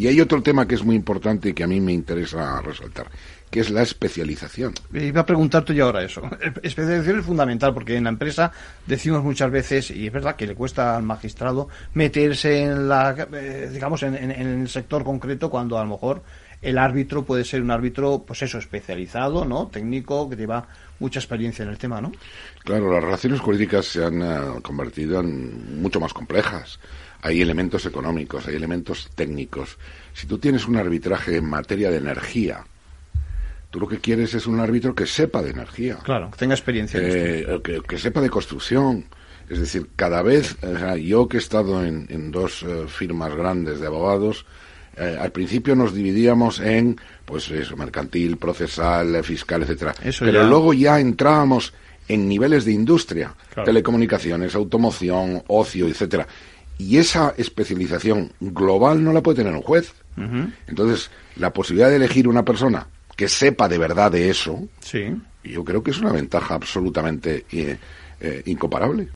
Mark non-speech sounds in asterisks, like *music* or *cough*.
Y hay otro tema que es muy importante y que a mí me interesa resaltar, que es la especialización. Iba a preguntarte yo ahora eso. *laughs* Especialización es fundamental porque en la empresa decimos muchas veces, y es verdad que le cuesta al magistrado meterse en la, eh, digamos, en, el sector concreto cuando a lo mejor el árbitro puede ser un árbitro, pues eso, especializado, ¿no? Técnico, que lleva mucha experiencia en el tema, ¿no? Claro, las relaciones jurídicas se han eh, convertido en mucho más complejas hay elementos económicos, hay elementos técnicos. Si tú tienes un arbitraje en materia de energía, tú lo que quieres es un árbitro que sepa de energía. Claro, que tenga experiencia. Eh, que, sepa de construcción. Es decir, cada vez, yo que he estado en, dos eh, firmas grandes de abogados, eh, al principio nos dividíamos en, pues eso, mercantil, procesal, fiscal, etcétera. Pero luego ya entrábamos en niveles de industria, telecomunicaciones, automoción, ocio, etcétera. Y esa especialización global no la puede tener un juez. Entonces, la posibilidad de elegir una persona que sepa de verdad de eso, sí. yo creo que es una ventaja absolutamente eh, eh, incomparable.